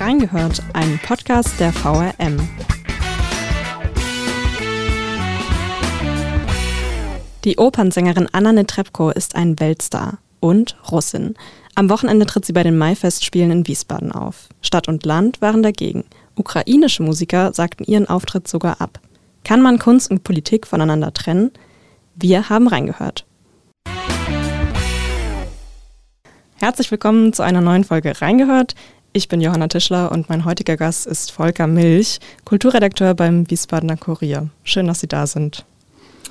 Reingehört, ein Podcast der VRM. Die Opernsängerin Anna Netrebko ist ein Weltstar und Russin. Am Wochenende tritt sie bei den Maifestspielen in Wiesbaden auf. Stadt und Land waren dagegen. Ukrainische Musiker sagten ihren Auftritt sogar ab. Kann man Kunst und Politik voneinander trennen? Wir haben reingehört. Herzlich willkommen zu einer neuen Folge Reingehört. Ich bin Johanna Tischler und mein heutiger Gast ist Volker Milch, Kulturredakteur beim Wiesbadener Kurier. Schön, dass Sie da sind.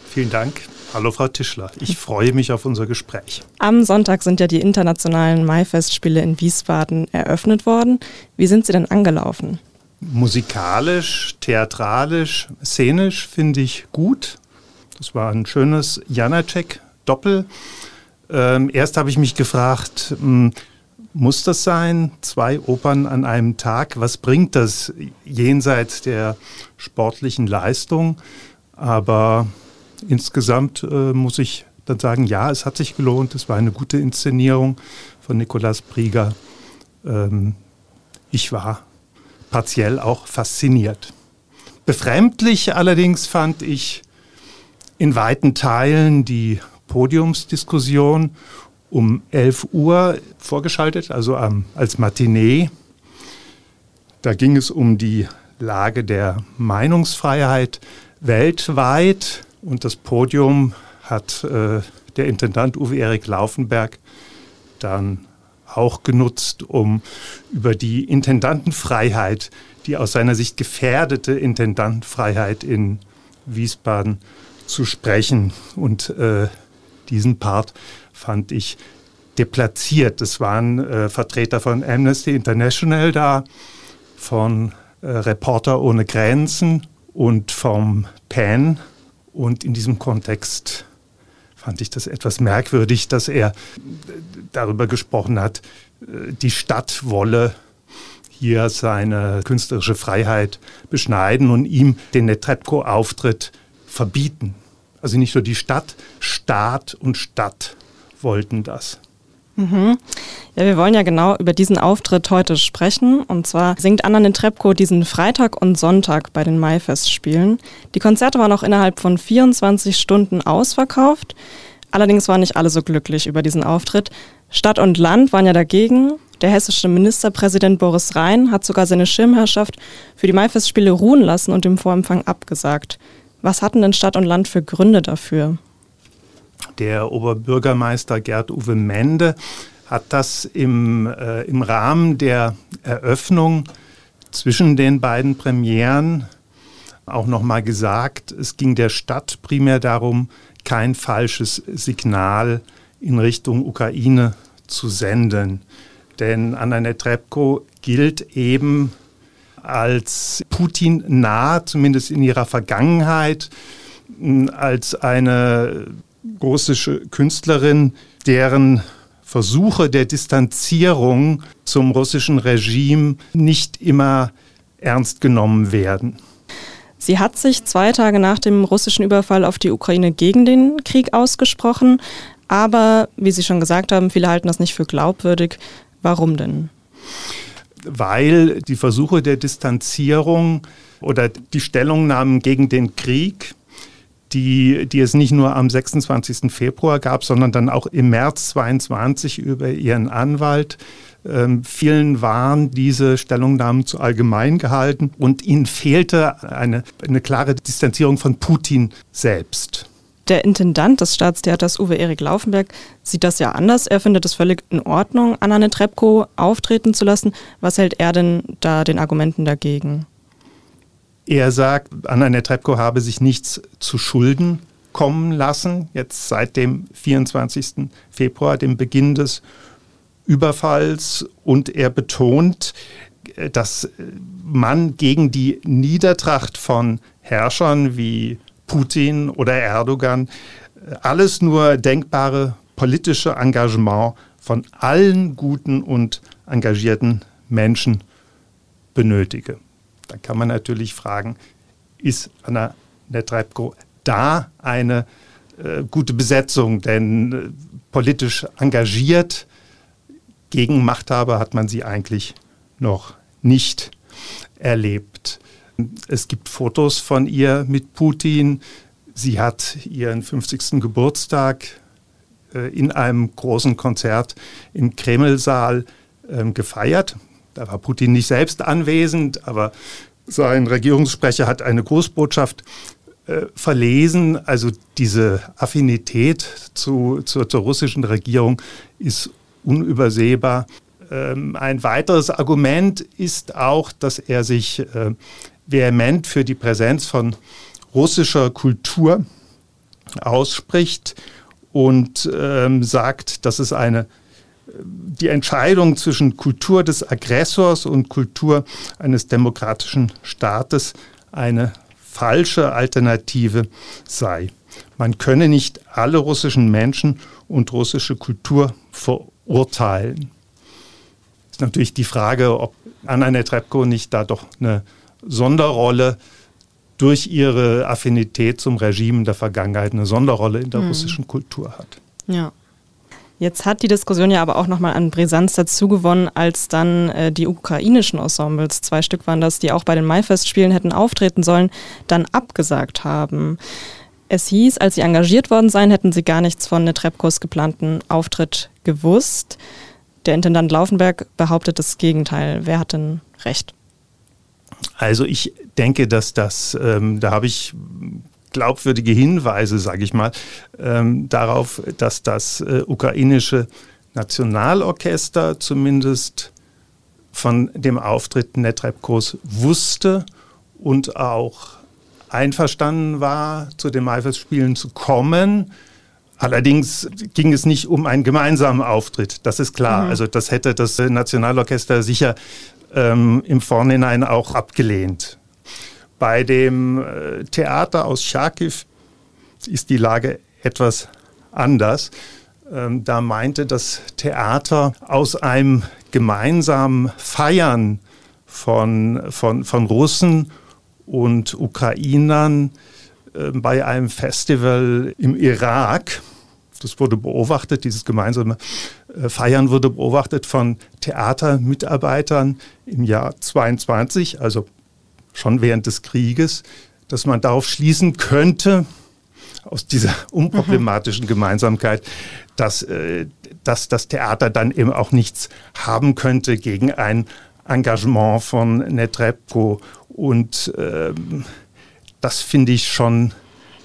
Vielen Dank. Hallo Frau Tischler. Ich freue mich auf unser Gespräch. Am Sonntag sind ja die internationalen Maifestspiele in Wiesbaden eröffnet worden. Wie sind Sie denn angelaufen? Musikalisch, theatralisch, szenisch finde ich gut. Das war ein schönes Janacek-Doppel. Ähm, erst habe ich mich gefragt, mh, hm, muss das sein? Zwei Opern an einem Tag? Was bringt das jenseits der sportlichen Leistung? Aber insgesamt äh, muss ich dann sagen, ja, es hat sich gelohnt. Es war eine gute Inszenierung von Nikolaus Brieger. Ähm, ich war partiell auch fasziniert. Befremdlich allerdings fand ich in weiten Teilen die Podiumsdiskussion um 11 Uhr vorgeschaltet, also ähm, als Matinee. Da ging es um die Lage der Meinungsfreiheit weltweit und das Podium hat äh, der Intendant Uwe Erik Laufenberg dann auch genutzt, um über die Intendantenfreiheit, die aus seiner Sicht gefährdete Intendantenfreiheit in Wiesbaden zu sprechen. Und äh, diesen Part fand ich deplatziert. Es waren äh, Vertreter von Amnesty International da, von äh, Reporter ohne Grenzen und vom PAN. Und in diesem Kontext fand ich das etwas merkwürdig, dass er darüber gesprochen hat, äh, die Stadt wolle hier seine künstlerische Freiheit beschneiden und ihm den Netrebko-Auftritt verbieten. Also nicht nur die Stadt, Staat und Stadt wollten das. Mhm. Ja, wir wollen ja genau über diesen Auftritt heute sprechen. Und zwar singt Anna Netrebko diesen Freitag und Sonntag bei den Maifestspielen. Die Konzerte waren auch innerhalb von 24 Stunden ausverkauft. Allerdings waren nicht alle so glücklich über diesen Auftritt. Stadt und Land waren ja dagegen. Der hessische Ministerpräsident Boris Rhein hat sogar seine Schirmherrschaft für die Maifestspiele ruhen lassen und dem Vorempfang abgesagt. Was hatten denn Stadt und Land für Gründe dafür? Der Oberbürgermeister Gerd Uwe Mende hat das im, äh, im Rahmen der Eröffnung zwischen den beiden Premieren auch nochmal gesagt. Es ging der Stadt primär darum, kein falsches Signal in Richtung Ukraine zu senden. Denn Anna Netrebko gilt eben als Putin nah, zumindest in ihrer Vergangenheit, als eine russische Künstlerin, deren Versuche der Distanzierung zum russischen Regime nicht immer ernst genommen werden. Sie hat sich zwei Tage nach dem russischen Überfall auf die Ukraine gegen den Krieg ausgesprochen. Aber, wie Sie schon gesagt haben, viele halten das nicht für glaubwürdig. Warum denn? Weil die Versuche der Distanzierung oder die Stellungnahmen gegen den Krieg die, die es nicht nur am 26. Februar gab, sondern dann auch im März 22 über ihren Anwalt. Ähm, vielen waren diese Stellungnahmen zu allgemein gehalten und ihnen fehlte eine, eine klare Distanzierung von Putin selbst. Der Intendant des Staatstheaters Uwe Erik Laufenberg sieht das ja anders. Er findet es völlig in Ordnung, Anna Netrebko auftreten zu lassen. Was hält er denn da den Argumenten dagegen? Er sagt, Anna Netrebko habe sich nichts zu Schulden kommen lassen, jetzt seit dem 24. Februar, dem Beginn des Überfalls. Und er betont, dass man gegen die Niedertracht von Herrschern wie Putin oder Erdogan alles nur denkbare politische Engagement von allen guten und engagierten Menschen benötige. Da kann man natürlich fragen, ist Anna Netrebko da eine äh, gute Besetzung? Denn äh, politisch engagiert gegen Machthaber hat man sie eigentlich noch nicht erlebt. Es gibt Fotos von ihr mit Putin. Sie hat ihren 50. Geburtstag äh, in einem großen Konzert im Kremlsaal ähm, gefeiert. Da war Putin nicht selbst anwesend, aber sein Regierungssprecher hat eine Großbotschaft äh, verlesen. Also diese Affinität zu, zur, zur russischen Regierung ist unübersehbar. Ähm, ein weiteres Argument ist auch, dass er sich äh, vehement für die Präsenz von russischer Kultur ausspricht und ähm, sagt, dass es eine die Entscheidung zwischen Kultur des Aggressors und Kultur eines demokratischen Staates eine falsche Alternative sei. Man könne nicht alle russischen Menschen und russische Kultur verurteilen. Ist natürlich die Frage, ob Anna Netrebko nicht da doch eine Sonderrolle durch ihre Affinität zum Regime der Vergangenheit, eine Sonderrolle in der mhm. russischen Kultur hat. Ja. Jetzt hat die Diskussion ja aber auch nochmal an Brisanz dazu gewonnen, als dann äh, die ukrainischen Ensembles, zwei Stück waren das, die auch bei den Maifestspielen hätten auftreten sollen, dann abgesagt haben. Es hieß, als sie engagiert worden seien, hätten sie gar nichts von Netrebkos geplanten Auftritt gewusst. Der Intendant Laufenberg behauptet das Gegenteil. Wer hat denn recht? Also ich denke, dass das, ähm, da habe ich glaubwürdige Hinweise, sage ich mal, ähm, darauf, dass das äh, ukrainische Nationalorchester zumindest von dem Auftritt Netrebkos wusste und auch einverstanden war, zu den Maifestspielen zu kommen. Allerdings ging es nicht um einen gemeinsamen Auftritt, das ist klar. Mhm. Also das hätte das Nationalorchester sicher ähm, im Vorhinein auch abgelehnt. Bei dem äh, Theater aus Charkiw ist die Lage etwas anders. Ähm, da meinte das Theater aus einem gemeinsamen Feiern von, von, von Russen und Ukrainern bei einem Festival im Irak. Das wurde beobachtet, dieses gemeinsame äh, Feiern wurde beobachtet von Theatermitarbeitern im Jahr 22, also schon während des Krieges, dass man darauf schließen könnte, aus dieser unproblematischen mhm. Gemeinsamkeit, dass, äh, dass das Theater dann eben auch nichts haben könnte gegen ein Engagement von Netrebko. Und ähm, das finde ich schon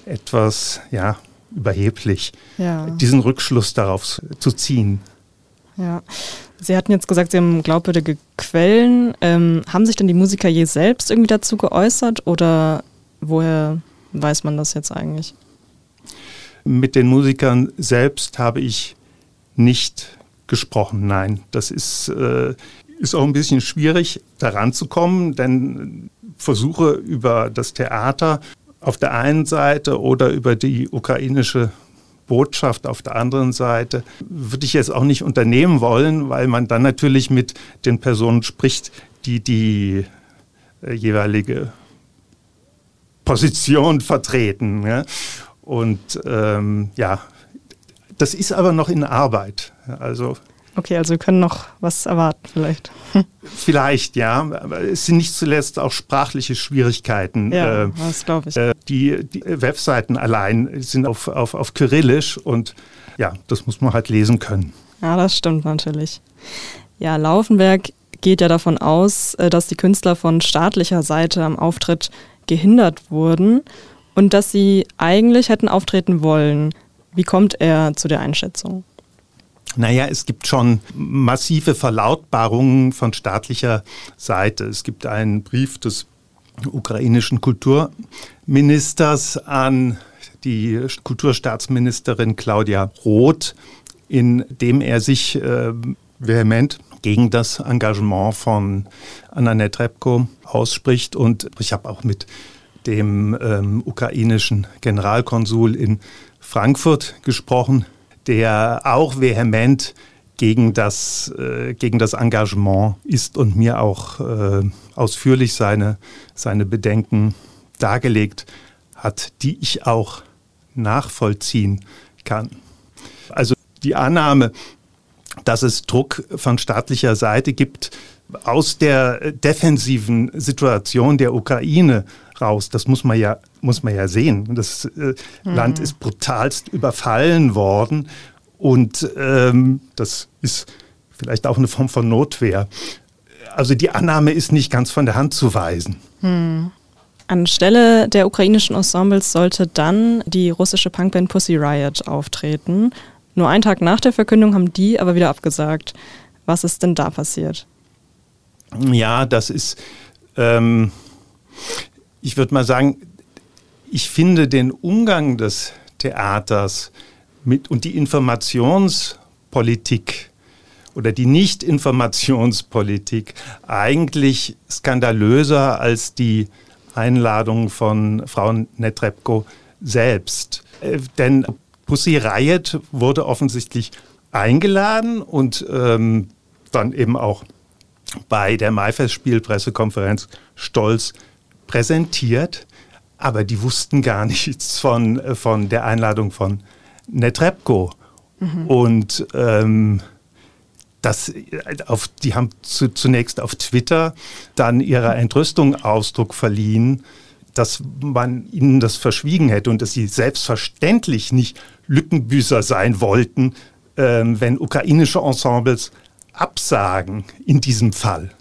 etwas ja, überheblich, ja. diesen Rückschluss darauf zu ziehen. Ja, Sie hatten jetzt gesagt, Sie haben glaubwürdige Quellen. Ähm, haben sich denn die Musiker je selbst irgendwie dazu geäußert oder woher weiß man das jetzt eigentlich? Mit den Musikern selbst habe ich nicht gesprochen, nein. Das ist, äh, ist auch ein bisschen schwierig, daran zu kommen, denn Versuche über das Theater auf der einen Seite oder über die ukrainische Botschaft auf der anderen Seite würde ich jetzt auch nicht unternehmen wollen, weil man dann natürlich mit den Personen spricht, die die äh, jeweilige Position vertreten. Ja? Und ähm, ja, das ist aber noch in Arbeit. Also Okay, also wir können noch was erwarten vielleicht. Vielleicht, ja. Aber es sind nicht zuletzt auch sprachliche Schwierigkeiten. Ja, äh, das glaube ich. Äh, die, die, Webseiten allein sind auf, auf, auf Kyrillisch und ja, das muss man halt lesen können. Ja, das stimmt natürlich. Ja, Laufenberg geht ja davon aus, äh, dass die Künstler von staatlicher Seite am Auftritt gehindert wurden und dass sie eigentlich hätten auftreten wollen. Wie kommt er zu der Einschätzung? Naja, es gibt schon massive Verlautbarungen von staatlicher Seite. Es gibt einen Brief des ukrainischen Kulturministers an die Kulturstaatsministerin Claudia Roth, in dem er sich äh, vehement gegen das Engagement von Anna Netrebko ausspricht. Und ich habe auch mit dem ähm, ukrainischen Generalkonsul in Frankfurt gesprochen, der auch vehement gegen das, äh, gegen das Engagement ist und mir auch äh, ausführlich seine, seine Bedenken dargelegt hat, die ich auch nachvollziehen kann. Also die Annahme, dass es Druck von staatlicher Seite gibt, aus der defensiven Situation der Ukraine raus. Das muss man ja, muss man ja sehen. Das äh, mhm. Land ist brutalst überfallen worden und ähm, das ist vielleicht auch eine Form von Notwehr. Also die Annahme ist nicht ganz von der Hand zu weisen. Mhm. Anstelle der ukrainischen Ensembles sollte dann die russische Punkband Pussy Riot auftreten. Nur einen Tag nach der Verkündung haben die aber wieder abgesagt. Was ist denn da passiert? Ja, das ist, ähm, ich würde mal sagen, ich finde den Umgang des Theaters mit und die Informationspolitik oder die Nicht-Informationspolitik eigentlich skandalöser als die Einladung von Frau Netrebko selbst. Äh, denn Pussy Riot wurde offensichtlich eingeladen und ähm, dann eben auch bei der Maifestspiel-Pressekonferenz stolz präsentiert. Aber die wussten gar nichts von, äh, von der Einladung von Netrebko. Mhm. Und ähm, das, äh, auf, die haben zu, zunächst auf Twitter dann ihrer Entrüstung Ausdruck verliehen, dass man ihnen das verschwiegen hätte und dass sie selbstverständlich nicht Lückenbüßer sein wollten, ähm, wenn ukrainische Ensembles absagen in diesem Fall.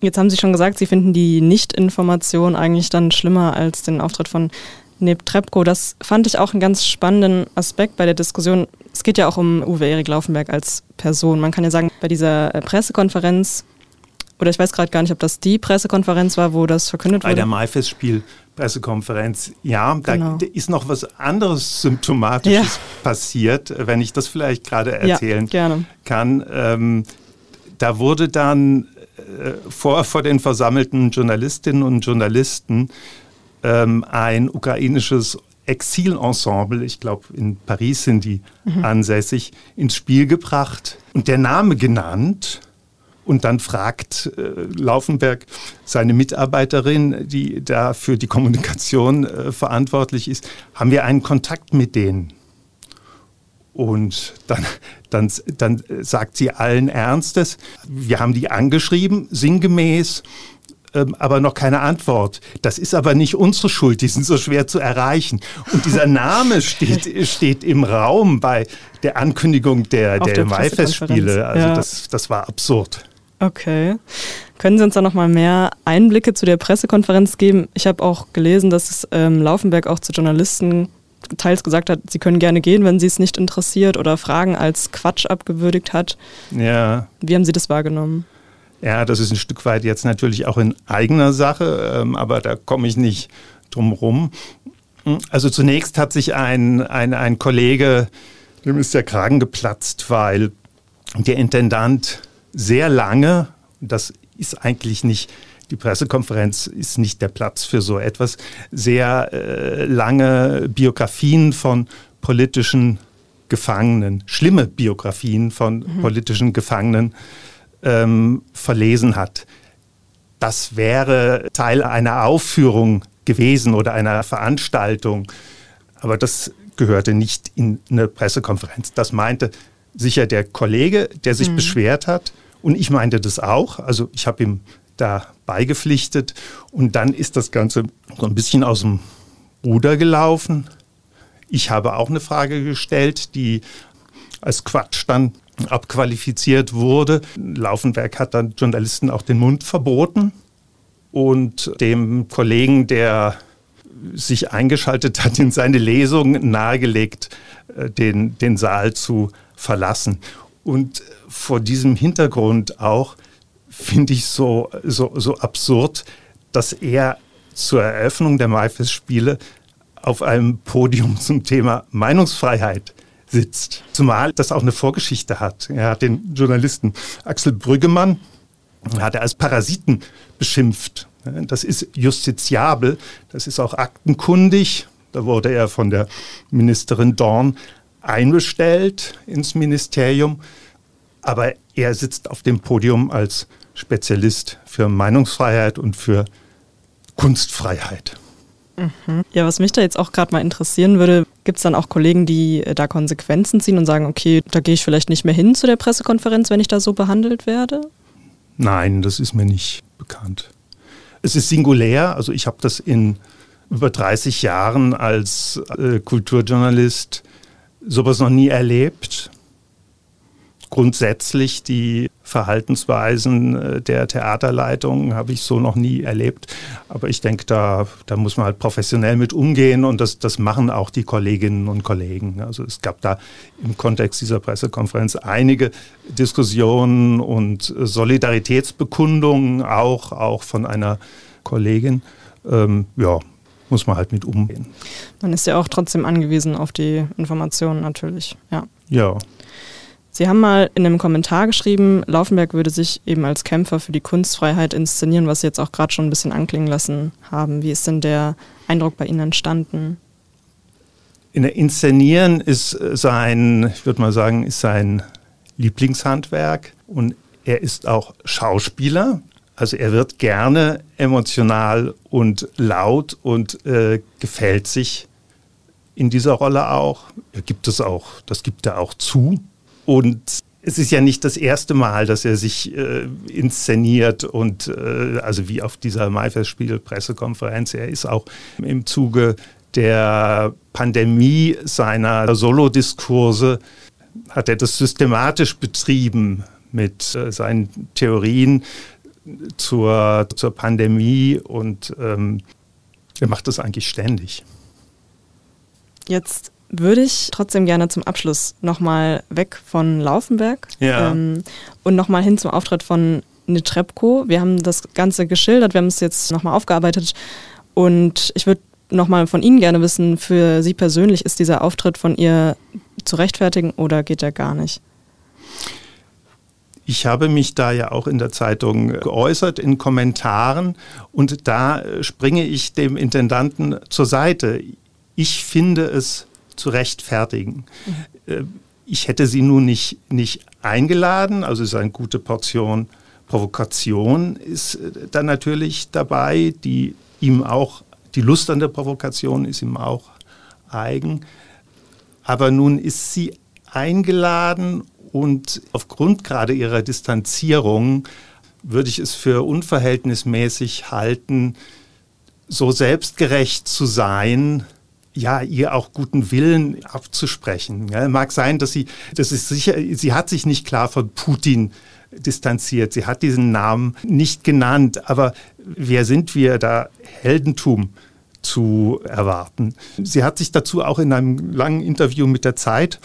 Jetzt haben Sie schon gesagt, Sie finden die Nichtinformation eigentlich dann schlimmer als den Auftritt von Neb Trepko. Das fand ich auch einen ganz spannenden Aspekt bei der Diskussion. Es geht ja auch um Uwe Erik Laufenberg als Person. Man kann ja sagen, bei dieser äh, Pressekonferenz, oder ich weiß gerade gar nicht, ob das die Pressekonferenz war, wo das verkündet wurde. Bei der Maifestspiel-Pressekonferenz, ja, genau. da ist noch was anderes Symptomatisches ja. passiert, wenn ich das vielleicht gerade erzählen ja, kann. Ähm, da wurde dann äh, vor, vor den versammelten Journalistinnen und Journalisten ähm, ein ukrainisches Exilensemble, ich glaube in Paris sind die mhm. ansässig, ins Spiel gebracht und der Name genannt. Und dann fragt äh, Laufenberg seine Mitarbeiterin, die da für die Kommunikation äh, verantwortlich ist, haben wir einen Kontakt mit denen? Und dann, dann, dann sagt sie allen Ernstes, wir haben die angeschrieben, sinngemäß, ähm, aber noch keine Antwort. Das ist aber nicht unsere Schuld, die sind so schwer zu erreichen. Und dieser Name steht, steht im Raum bei der Ankündigung der, der, der Maifestspiele. Also ja. das, das war absurd. Okay. Können Sie uns da noch mal mehr Einblicke zu der Pressekonferenz geben? Ich habe auch gelesen, dass ähm, Laufenberg auch zu Journalisten teils gesagt hat, sie können gerne gehen, wenn sie es nicht interessiert oder Fragen als Quatsch abgewürdigt hat. Ja. Wie haben Sie das wahrgenommen? Ja, das ist ein Stück weit jetzt natürlich auch in eigener Sache, ähm, aber da komme ich nicht drum rum. Also zunächst hat sich ein, ein, ein Kollege, dem ist der Kragen geplatzt, weil der Intendant sehr lange, das ist eigentlich nicht, die Pressekonferenz ist nicht der Platz für so etwas, sehr äh, lange Biografien von politischen Gefangenen, schlimme Biografien von mhm. politischen Gefangenen ähm, verlesen hat. Das wäre Teil einer Aufführung gewesen oder einer Veranstaltung, aber das gehörte nicht in eine Pressekonferenz. Das meinte sicher der Kollege, der sich mhm. beschwert hat und ich meinte das auch. Also ich habe ihm da beigepflichtet und dann ist das Ganze so ein bisschen aus dem Ruder gelaufen. Ich habe auch eine Frage gestellt, die als Quatsch dann abqualifiziert wurde. Laufenberg hat dann Journalisten auch den Mund verboten und dem Kollegen, der sich eingeschaltet hat in seine Lesung, nahegelegt, äh, den, den Saal zu verlassen. Und vor diesem Hintergrund auch finde ich so, so, so absurd, dass er zur Eröffnung der Maifestspiele auf einem Podium zum Thema Meinungsfreiheit sitzt. Zumal das auch eine Vorgeschichte hat. Er hat den Journalisten Axel Brüggemann hat er als Parasiten beschimpft. Das ist justiziabel, das ist auch aktenkundig. Da wurde er von der Ministerin Dorn einbestellt ins Ministerium. Aber er sitzt auf dem Podium als Spezialist für Meinungsfreiheit und für Kunstfreiheit. Mhm. Ja, was mich da jetzt auch gerade mal interessieren würde, Gibt es dann auch Kollegen, die äh, da Konsequenzen ziehen und sagen, okay, da gehe ich vielleicht nicht mehr hin zu der Pressekonferenz, wenn ich da so behandelt werde? Nein, das ist mir nicht bekannt. Es ist singulär, also ich habe das in über 30 Jahren als äh, Kulturjournalist sowas noch nie erlebt grundsätzlich die Verhaltensweisen äh, der Theaterleitung habe ich so noch nie erlebt. Aber ich denke, da, da muss man halt professionell mit umgehen und das, das machen auch die Kolleginnen und Kollegen. Also es gab da im Kontext dieser Pressekonferenz einige Diskussionen und Solidaritätsbekundungen auch, auch von einer Kollegin. Ähm, ja, muss man halt mit umgehen. Man ist ja auch trotzdem angewiesen auf die Informationen natürlich, ja. Ja. Sie haben mal in einem Kommentar geschrieben, Laufenberg würde sich eben als Kämpfer für die Kunstfreiheit inszenieren, was Sie jetzt auch gerade schon ein bisschen anklingen lassen haben. Wie ist denn der Eindruck bei Ihnen entstanden? In der Inszenieren ist sein, ich würde mal sagen, ist sein Lieblingshandwerk und er ist auch Schauspieler. Also er wird gerne emotional und laut und äh, gefällt sich in dieser Rolle auch. Er gibt es auch, das gibt er auch zu. Und es ist ja nicht das erste Mal, dass er sich äh, inszeniert und äh, also wie auf dieser Maifestspiel-Pressekonferenz. Er ist auch im Zuge der Pandemie seiner Solodiskurse hat er das systematisch betrieben mit äh, seinen Theorien zur, zur Pandemie und ähm, er macht das eigentlich ständig. Jetzt würde ich trotzdem gerne zum Abschluss nochmal weg von Laufenberg ja. ähm, und nochmal hin zum Auftritt von Netrebko. Wir haben das Ganze geschildert, wir haben es jetzt nochmal aufgearbeitet und ich würde nochmal von Ihnen gerne wissen, für Sie persönlich ist dieser Auftritt von ihr zu rechtfertigen oder geht er gar nicht? Ich habe mich da ja auch in der Zeitung geäußert in Kommentaren und da springe ich dem Intendanten zur Seite. Ich finde es zu rechtfertigen. Mhm. Ich hätte sie nun nicht, nicht eingeladen, also ist eine gute Portion Provokation ist äh, dann natürlich dabei, die ihm auch, die Lust an der Provokation ist ihm auch eigen. Aber nun ist sie eingeladen und aufgrund gerade ihrer Distanzierung würde ich es für unverhältnismäßig halten, so selbstgerecht zu sein, ja, ihr auch guten Willen abzusprechen. Ja, mag sein, dass sie, das ist sicher, sie hat sich nicht klar von Putin distanziert. Sie hat diesen Namen nicht genannt. Aber wer sind wir, da Heldentum zu erwarten? Sie hat sich dazu auch in einem langen Interview mit der Zeit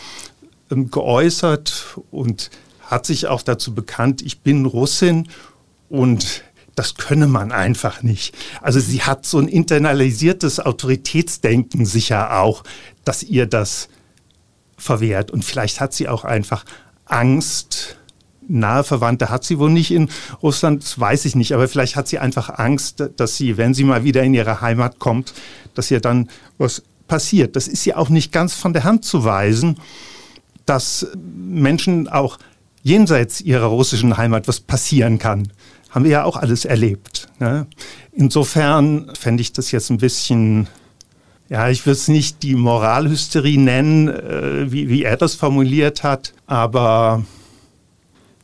ähm, geäußert und hat sich auch dazu bekannt, ich bin Russin und das könne man einfach nicht. Also sie hat so ein internalisiertes Autoritätsdenken sicher auch, dass ihr das verwehrt. Und vielleicht hat sie auch einfach Angst. Nahe Verwandte hat sie wohl nicht in Russland, das weiß ich nicht, aber vielleicht hat sie einfach Angst, dass sie, wenn sie mal wieder in ihre Heimat kommt, dass ihr dann was passiert. Das ist ja auch nicht ganz von der Hand zu weisen, dass Menschen auch jenseits ihrer russischen Heimat was passieren kann haben wir ja auch alles erlebt. Ne? Insofern fände ich das jetzt ein bisschen, ja, ich würde es nicht die Moralhysterie nennen, äh, wie, wie er das formuliert hat, aber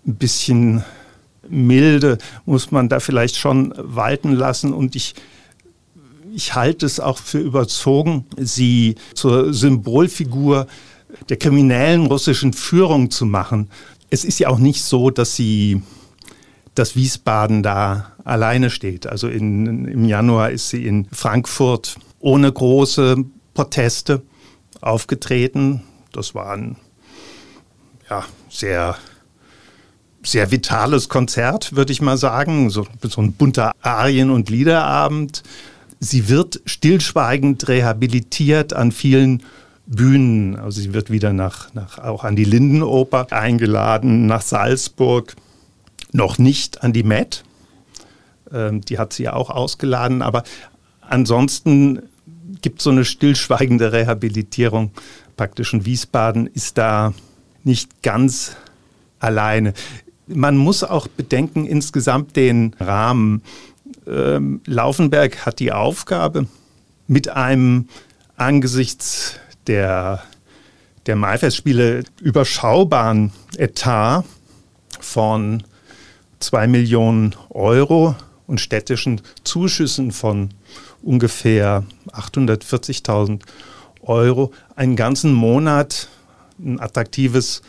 ein bisschen milde muss man da vielleicht schon walten lassen und ich ich halte es auch für überzogen, sie zur Symbolfigur der kriminellen russischen Führung zu machen. Es ist ja auch nicht so, dass sie dass Wiesbaden da alleine steht. Also in, im Januar ist sie in Frankfurt ohne große Proteste aufgetreten. Das war ein ja, sehr, sehr vitales Konzert, würde ich mal sagen. So, so ein bunter Arien- und Liederabend. Sie wird stillschweigend rehabilitiert an vielen Bühnen. Also sie wird wieder nach, nach, auch an die Lindenoper eingeladen, nach Salzburg noch nicht an die Met. Ähm, die hat sie ja auch ausgeladen, aber ansonsten gibt es so eine stillschweigende Rehabilitierung. Praktisch in Wiesbaden ist da nicht ganz alleine. Man muss auch bedenken, insgesamt den Rahmen. Ähm, Laufenberg hat die Aufgabe, mit einem angesichts der, der Maifestspiele überschaubaren Etat von 2 Millionen Euro und städtischen Zuschüssen von ungefähr 840.000 Euro einen ganzen Monat ein attraktives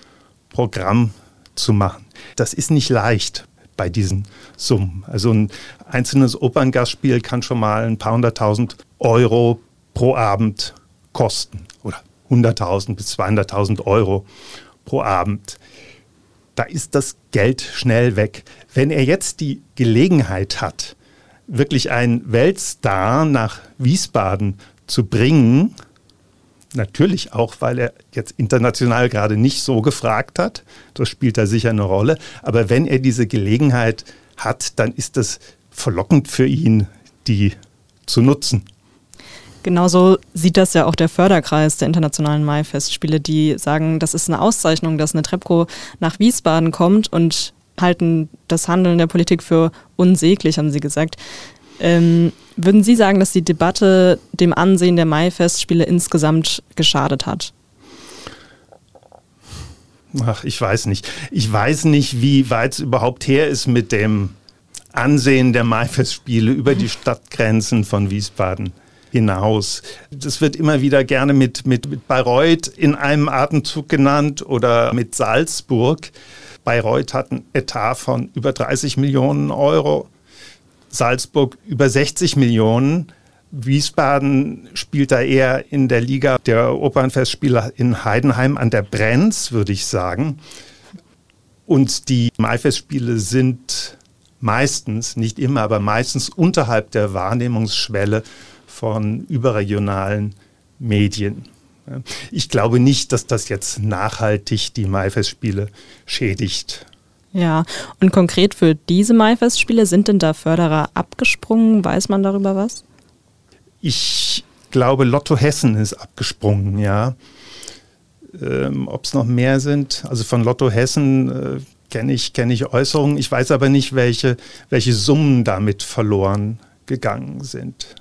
Programm zu machen. Das ist nicht leicht bei diesen Summen. Also ein einzelnes Operngastspiel kann schon mal ein paar hunderttausend Euro pro Abend kosten oder 100.000 bis 200.000 Euro pro Abend. Da ist das Geld schnell weg. Wenn er jetzt die Gelegenheit hat, wirklich einen Weltstar nach Wiesbaden zu bringen, Natürlich auch, weil er jetzt international gerade nicht so gefragt hat. Das spielt da sicher eine Rolle. Aber wenn er diese Gelegenheit hat, dann ist das verlockend für ihn, die zu nutzen. Genauso sieht das ja auch der Förderkreis der internationalen Mai-Festspiele, die sagen, das ist eine Auszeichnung, dass eine Trepco nach Wiesbaden kommt und halten das Handeln der Politik für unsäglich, haben sie gesagt. Ähm, würden Sie sagen, dass die Debatte dem Ansehen der Mai-Festspiele insgesamt geschadet hat? Ach, ich weiß nicht. Ich weiß nicht, wie weit es überhaupt her ist mit dem Ansehen der Mai-Festspiele über die Stadtgrenzen von Wiesbaden hinaus. Das wird immer wieder gerne mit, mit, mit Bayreuth in einem Atemzug genannt oder mit Salzburg. Bayreuth hat einen Etat von über 30 Millionen Euro. Salzburg über 60 Millionen. Wiesbaden spielt da eher in der Liga der Opernfestspiele in Heidenheim an der Brenz, würde ich sagen. Und die Maifestspiele sind meistens, nicht immer, aber meistens unterhalb der Wahrnehmungsschwelle von überregionalen Medien. Ich glaube nicht, dass das jetzt nachhaltig die Maifestspiele schädigt. Ja, und konkret für diese Maifestspiele sind denn da Förderer abgesprungen? Weiß man darüber was? Ich glaube, Lotto Hessen ist abgesprungen, ja. Ähm, Ob es noch mehr sind, also von Lotto Hessen äh, kenne ich, kenn ich Äußerungen. Ich weiß aber nicht, welche, welche Summen damit verloren gegangen sind.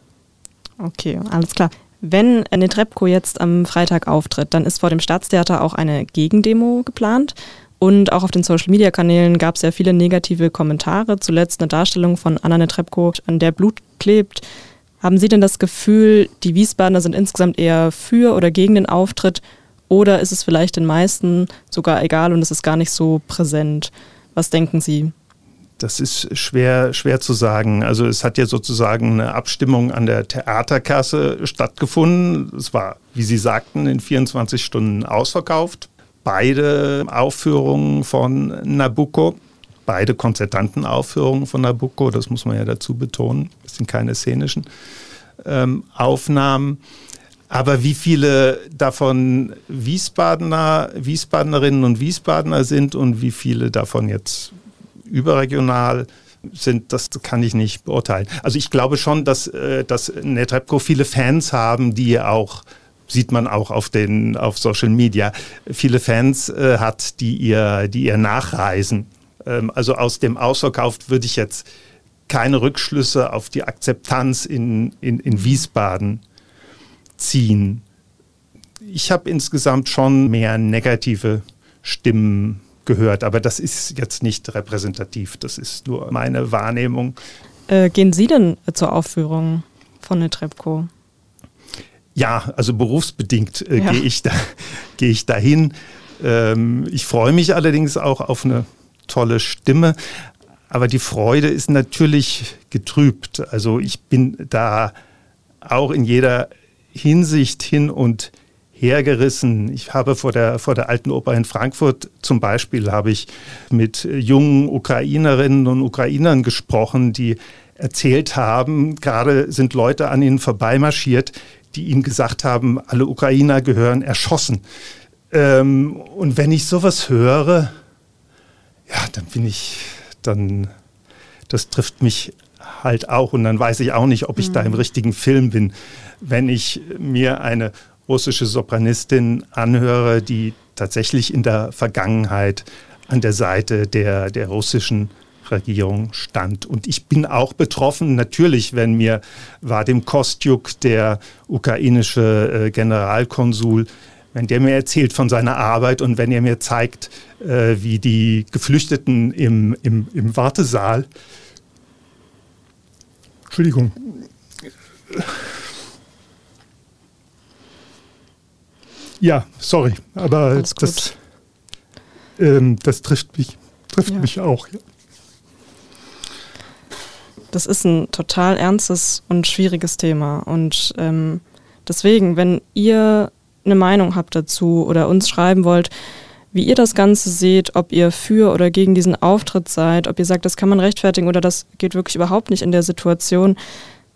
Okay, alles klar. Wenn Netrepco jetzt am Freitag auftritt, dann ist vor dem Staatstheater auch eine Gegendemo geplant. Und auch auf den Social-Media-Kanälen gab es ja viele negative Kommentare. Zuletzt eine Darstellung von Anna Netrebko, an der Blut klebt. Haben Sie denn das Gefühl, die Wiesbadener sind insgesamt eher für oder gegen den Auftritt? Oder ist es vielleicht den meisten sogar egal und es ist gar nicht so präsent? Was denken Sie? Das ist schwer, schwer zu sagen. Also es hat ja sozusagen eine Abstimmung an der Theaterkasse stattgefunden. Es war, wie Sie sagten, in 24 Stunden ausverkauft beide Aufführungen von Nabucco, beide konzertanten Aufführungen von Nabucco, das muss man ja dazu betonen, es sind keine szenischen ähm, Aufnahmen. Aber wie viele davon Wiesbadener, Wiesbadenerinnen und Wiesbadener sind und wie viele davon jetzt überregional sind, das kann ich nicht beurteilen. Also ich glaube schon, dass, äh, dass Netrebko viele Fans haben, die auch sieht man auch auf den auf Social Media, viele Fans äh, hat, die ihr, die ihr nachreisen. Ähm, also aus dem Ausverkauf würde ich jetzt keine Rückschlüsse auf die Akzeptanz in, in, in Wiesbaden ziehen. Ich habe insgesamt schon mehr negative Stimmen gehört, aber das ist jetzt nicht repräsentativ, das ist nur meine Wahrnehmung. Äh, gehen Sie denn zur Aufführung von Netrebko? Ja, also berufsbedingt äh, ja. gehe ich, da, geh ich dahin. Ähm, ich freue mich allerdings auch auf eine tolle Stimme. Aber die Freude ist natürlich getrübt. Also ich bin da auch in jeder Hinsicht hin und hergerissen. Ich habe vor der, vor der Alten Oper in Frankfurt zum Beispiel habe ich mit jungen Ukrainerinnen und Ukrainern gesprochen, die erzählt haben, gerade sind Leute an ihnen vorbeimarschiert, die ihm gesagt haben, alle Ukrainer gehören erschossen. Ähm, und wenn ich sowas höre, ja, dann bin ich, dann, das trifft mich halt auch und dann weiß ich auch nicht, ob ich mhm. da im richtigen Film bin. Wenn ich mir eine russische Sopranistin anhöre, die tatsächlich in der Vergangenheit an der Seite der, der russischen Regierung stand. Und ich bin auch betroffen, natürlich, wenn mir Vadim Kostjuk, der ukrainische äh, Generalkonsul, wenn der mir erzählt von seiner Arbeit und wenn er mir zeigt, äh, wie die Geflüchteten im, im, im Wartesaal, Entschuldigung, ja, sorry, aber das, ähm, das trifft mich, trifft ja. mich auch. Ja. Das ist ein total ernstes und schwieriges Thema. Und ähm, deswegen, wenn ihr eine Meinung habt dazu oder uns schreiben wollt, wie ihr das Ganze seht, ob ihr für oder gegen diesen Auftritt seid, ob ihr sagt, das kann man rechtfertigen oder das geht wirklich überhaupt nicht in der Situation,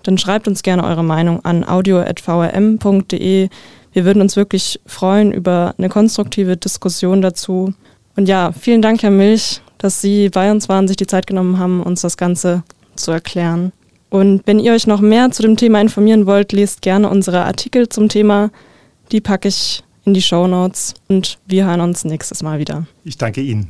dann schreibt uns gerne eure Meinung an audio.vrm.de. Wir würden uns wirklich freuen über eine konstruktive Diskussion dazu. Und ja, vielen Dank, Herr Milch, dass Sie bei uns waren, sich die Zeit genommen haben, uns das Ganze zu erklären. Und wenn ihr euch noch mehr zu dem Thema informieren wollt, lest gerne unsere Artikel zum Thema. Die packe ich in die Show Notes und wir hören uns nächstes Mal wieder. Ich danke Ihnen.